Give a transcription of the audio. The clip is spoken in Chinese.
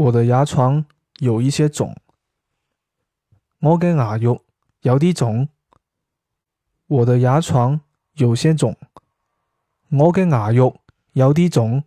我的牙床有一些肿。我嘅牙肉有啲肿。我的牙床有些肿。我嘅牙肉有啲肿。